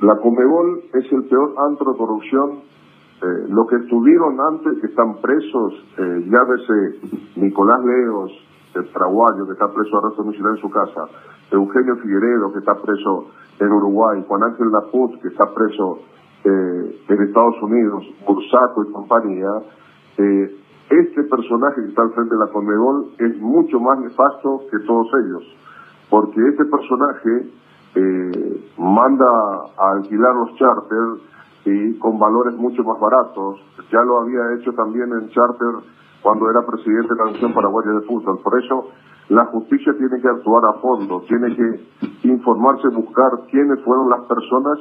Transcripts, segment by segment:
la Comebol es el peor antro de corrupción. Eh, lo que estuvieron antes, que están presos, eh, llámese Nicolás Leos, el traguayo, que está preso arresto domiciliario en su casa, Eugenio Figueredo, que está preso en Uruguay, Juan Ángel Laput, que está preso eh, en Estados Unidos, Bursaco y compañía, eh, este personaje que está al frente de la Conmebol es mucho más nefasto que todos ellos, porque este personaje eh, manda a alquilar los charters y con valores mucho más baratos. Ya lo había hecho también en charter cuando era presidente de la Nación Paraguaya de Fútbol. Por eso la justicia tiene que actuar a fondo, tiene que informarse, buscar quiénes fueron las personas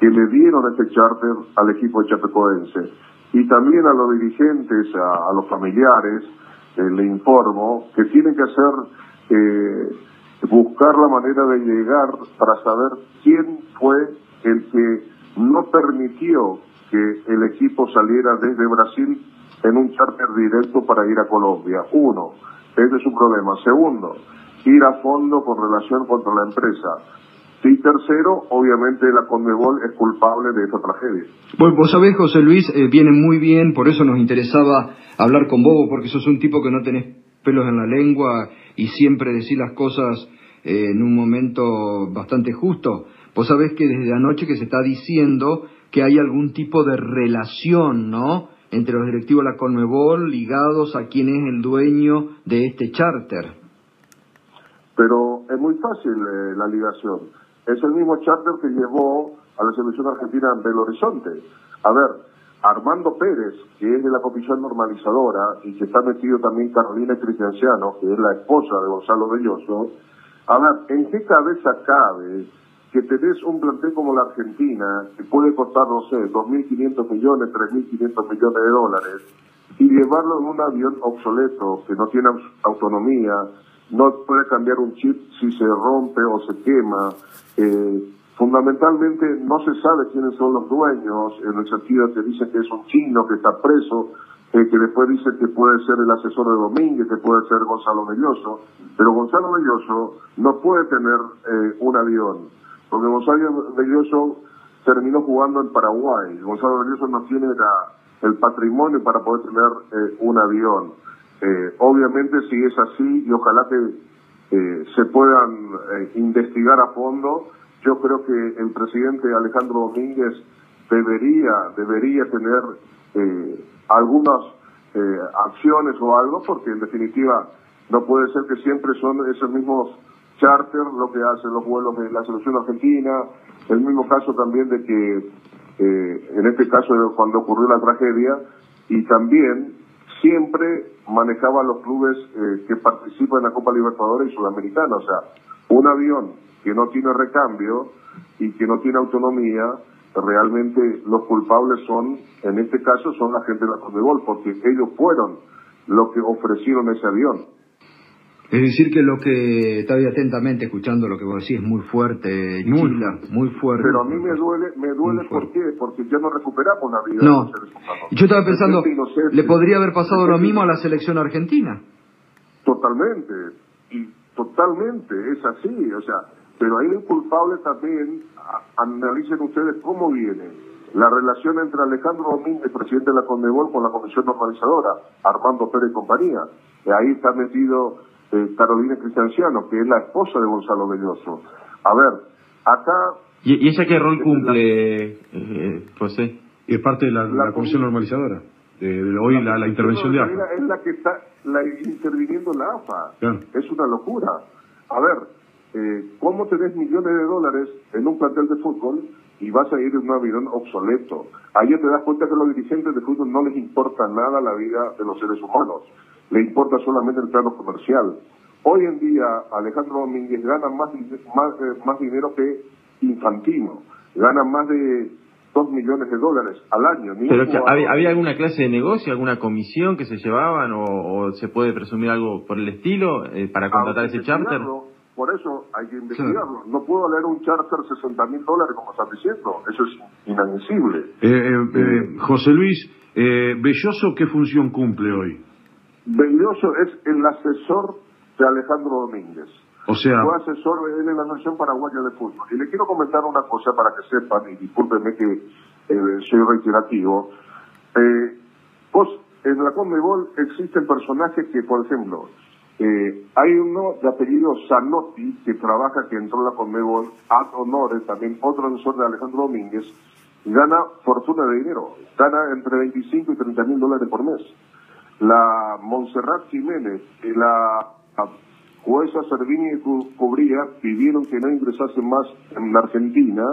que le dieron este charter al equipo de chapecoense. Y también a los dirigentes, a, los familiares, eh, le informo que tienen que hacer, eh, buscar la manera de llegar para saber quién fue el que no permitió que el equipo saliera desde Brasil en un charter directo para ir a Colombia. Uno, ese es un problema. Segundo, ir a fondo con relación contra la empresa. Y tercero, obviamente la Conmebol es culpable de esta tragedia. Bueno, vos sabés, José Luis, eh, viene muy bien, por eso nos interesaba hablar con vos, porque sos un tipo que no tenés pelos en la lengua y siempre decís las cosas eh, en un momento bastante justo. Vos sabés que desde anoche que se está diciendo que hay algún tipo de relación, ¿no?, entre los directivos de la Conmebol ligados a quién es el dueño de este charter. Pero es muy fácil eh, la ligación. Es el mismo charter que llevó a la selección argentina en Belo Horizonte. A ver, Armando Pérez, que es de la comisión normalizadora y que está metido también Carolina Cristianciano, que es la esposa de Gonzalo Belloso, a ver, ¿en qué cabeza cabe que tenés un plantel como la Argentina, que puede costar, no sé, 2.500 millones, 3.500 millones de dólares, y llevarlo en un avión obsoleto, que no tiene autonomía, no puede cambiar un chip si se rompe o se quema. Eh, fundamentalmente no se sabe quiénes son los dueños, en el sentido que dicen que es un chino que está preso, eh, que después dice que puede ser el asesor de Domínguez, que puede ser Gonzalo Belloso, pero Gonzalo Belloso no puede tener eh, un avión porque Gonzalo Belloso terminó jugando en Paraguay. Gonzalo Belloso no tiene el patrimonio para poder tener eh, un avión. Eh, obviamente si es así y ojalá que se puedan investigar a fondo, yo creo que el presidente Alejandro Domínguez debería, debería tener algunas acciones o algo, porque en definitiva no puede ser que siempre son esos mismos charter, lo que hacen los vuelos de la selección argentina, el mismo caso también de que, eh, en este caso cuando ocurrió la tragedia, y también siempre manejaban los clubes eh, que participan en la Copa Libertadores y Sudamericana, o sea, un avión que no tiene recambio y que no tiene autonomía, realmente los culpables son, en este caso, son la gente de la Conmebol, porque ellos fueron los que ofrecieron ese avión. Es decir, que lo que estaba atentamente escuchando lo que vos decís es muy fuerte, muy, muy fuerte. Pero a mí me duele, me duele ¿por qué? Porque ya no recuperamos la vida. No, yo estaba pensando, ¿le podría haber pasado lo mismo a la selección argentina? Totalmente, y totalmente, es así, o sea, pero ahí el culpable también, analicen ustedes cómo viene la relación entre Alejandro Domínguez, presidente de la Condebol, con la Comisión Normalizadora, Armando Pérez y compañía. Y ahí está metido eh, Carolina Cristianciano, que es la esposa de Gonzalo Belloso. A ver, acá... ¿Y, ella qué rol cumple, eh, José? Es parte de la, comisión normalizadora. De, hoy la, intervención de AFA. Es la que está la, interviniendo la AFA. Es una locura. A ver, eh, ¿cómo tenés millones de dólares en un plantel de fútbol y vas a ir en un avión obsoleto? Ahí te das cuenta que a los dirigentes de fútbol no les importa nada la vida de los seres humanos le importa solamente el plano comercial. Hoy en día Alejandro Domínguez gana más, más, eh, más dinero que Infantino, gana más de 2 millones de dólares al año. Pero, ¿había, alguna clase de negocio, alguna comisión que se llevaban o, se puede presumir algo por el estilo eh, para contratar ese charter? Por eso hay que investigarlo. No puedo leer un charter 60 mil dólares como están diciendo. Eso es inadmisible. Eh, José Luis, Belloso, ¿qué función cumple hoy? Belloso es el asesor de Alejandro Domínguez. O sea... Fue asesor de él en la Nación Paraguaya de Fútbol. Y le quiero comentar una cosa para que sepan, y discúlpenme que eh, soy reiterativo. Eh, vos, en la Conmebol existen personajes que, por ejemplo, eh, hay uno de apellido Zanotti que trabaja, que entró en la Conmebol, ad honores, también otro asesor de Alejandro Domínguez, gana fortuna de dinero, gana entre 25 y 30 mil dólares por mes. La Montserrat Jiménez y la jueza Servini y Cubría pidieron que no ingresasen más en Argentina,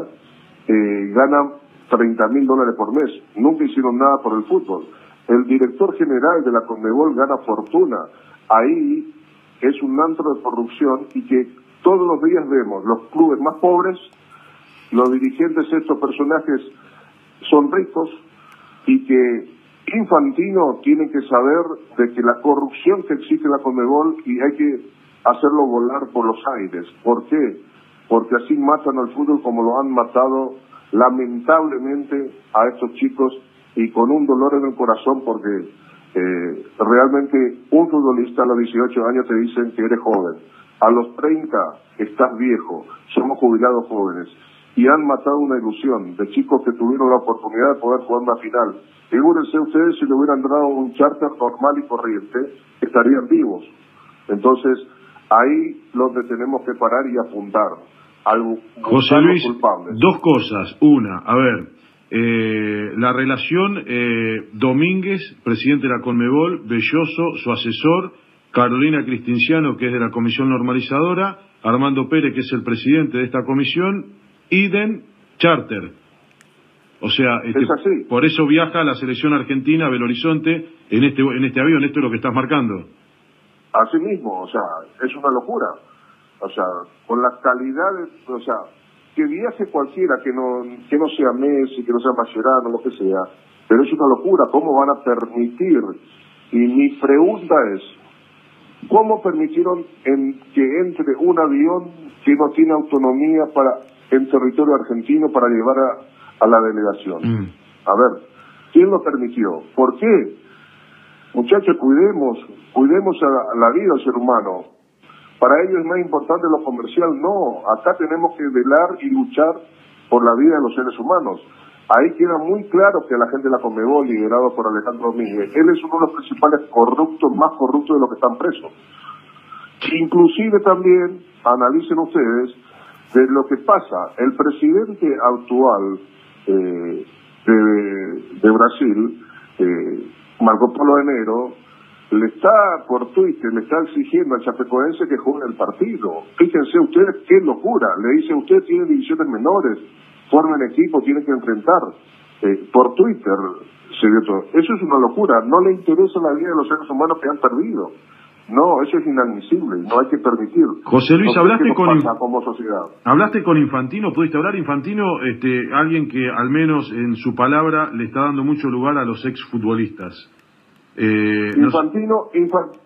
eh, ganan 30 mil dólares por mes. Nunca hicieron nada por el fútbol. El director general de la Conmebol gana fortuna. Ahí es un antro de corrupción y que todos los días vemos los clubes más pobres, los dirigentes de estos personajes son ricos y que Infantino tiene que saber de que la corrupción que existe en la Conmebol y hay que hacerlo volar por los aires. ¿Por qué? Porque así matan al fútbol como lo han matado lamentablemente a estos chicos y con un dolor en el corazón porque eh, realmente un futbolista a los 18 años te dicen que eres joven. A los 30 estás viejo. Somos jubilados jóvenes y han matado una ilusión de chicos que tuvieron la oportunidad de poder jugar una final. Figúrense ustedes si le hubieran dado un charter normal y corriente, estarían vivos. Entonces, ahí donde tenemos que parar y apuntar. Al, José Luis, dos cosas. Una, a ver, eh, la relación eh, Domínguez, presidente de la Conmebol, Belloso, su asesor, Carolina Cristinciano, que es de la Comisión Normalizadora, Armando Pérez, que es el presidente de esta comisión, Iden Charter. O sea, este, por eso viaja la selección argentina a Belo Horizonte en este, en este avión, esto es lo que estás marcando. Así mismo, o sea, es una locura. O sea, con las calidades, o sea, que viaje cualquiera, que no, que no sea Messi, que no sea Mascherano, lo que sea, pero es una locura, ¿cómo van a permitir? Y mi pregunta es, ¿cómo permitieron en, que entre un avión que no tiene autonomía para en territorio argentino para llevar a, la delegación. Mm. A ver, ¿quién lo permitió? ¿Por qué? Muchachos, cuidemos, cuidemos a la vida del ser humano. Para ellos es más importante lo comercial, no. Acá tenemos que velar y luchar por la vida de los seres humanos. Ahí queda muy claro que la gente de la Comebol, liderado por Alejandro Domínguez, él es uno de los principales corruptos, más corruptos de los que están presos. Inclusive también, analicen ustedes, de lo que pasa. El presidente actual eh, de, Brasil, eh, Marco Polo Enero, le está por Twitter, le está exigiendo al chapecoense que juegue el partido. Fíjense ustedes qué locura. Le dice, usted tiene divisiones menores, formen equipo, tienen que enfrentar. Eh, por Twitter se dio todo. Eso es una locura. No le interesa la vida de los seres humanos que han perdido. No, eso es inadmisible, no hay que permitir. José Luis, hablaste con como sociedad. Hablaste con Infantino, pudiste hablar Infantino, este, alguien que al menos en su palabra le está dando mucho lugar a los exfutbolistas. Eh, Infantino,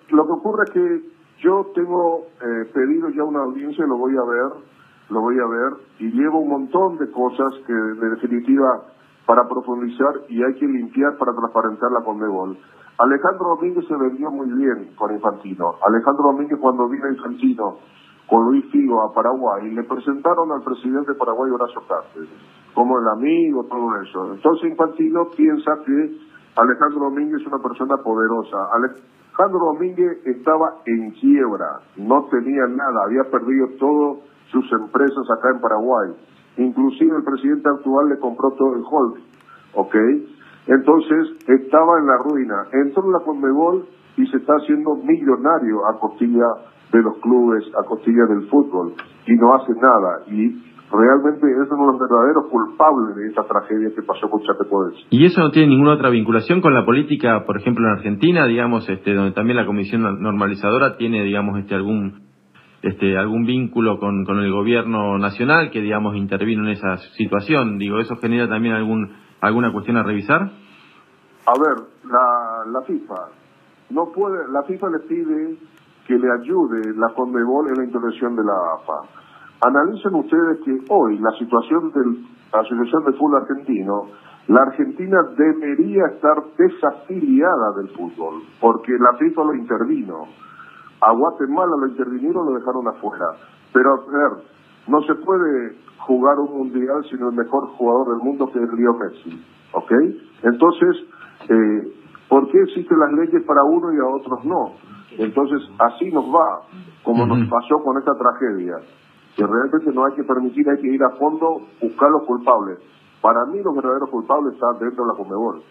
lo que ocurre es que yo tengo eh, pedido ya una audiencia, lo voy a ver, lo voy a ver y llevo un montón de cosas que de definitiva para profundizar y hay que limpiar para transparentar la Conmebol. Alejandro Domínguez se vendió muy bien con Infantino. Alejandro Domínguez cuando vino Infantino con Luis Figo a Paraguay, le presentaron al presidente de Paraguay Horacio Cáceres, como el amigo, todo eso. Entonces Infantino piensa que Alejandro Domínguez es una persona poderosa. Alejandro Domínguez estaba en quiebra, no tenía nada, había perdido todas sus empresas acá en Paraguay. Inclusive el presidente actual le compró todo el holding, ¿ok? Entonces estaba en la ruina. Entró en la Conmebol y se está haciendo millonario a costilla de los clubes, a costilla del fútbol, y no hace nada. Y realmente es uno de los verdaderos culpables de esta tragedia que pasó con Chapecoense. ¿Y eso no tiene ninguna otra vinculación con la política, por ejemplo, en Argentina, digamos, este, donde también la Comisión Normalizadora tiene, digamos, este, algún este, algún vínculo con, con el gobierno nacional que, digamos, intervino en esa situación? Digo, ¿eso genera también algún ¿Alguna cuestión a revisar? A ver, la, la FIFA no puede, la FIFA le pide que le ayude la Conmebol en la intervención de la AFA. Analicen ustedes que hoy la situación de la Asociación de Fútbol Argentino, la Argentina debería estar desafiliada del fútbol, porque la FIFA lo intervino. A Guatemala lo intervinieron, lo dejaron afuera. Pero, a ver, no se puede jugar un mundial sin el mejor jugador del mundo que es Leo Messi, ¿ok? Entonces, eh, ¿por qué existen las leyes para uno y a otros no? Entonces, así nos va, como nos pasó con esta tragedia, que realmente no hay que permitir, hay que ir a fondo, buscar los culpables. Para mí los verdaderos culpables están dentro de la Comebol.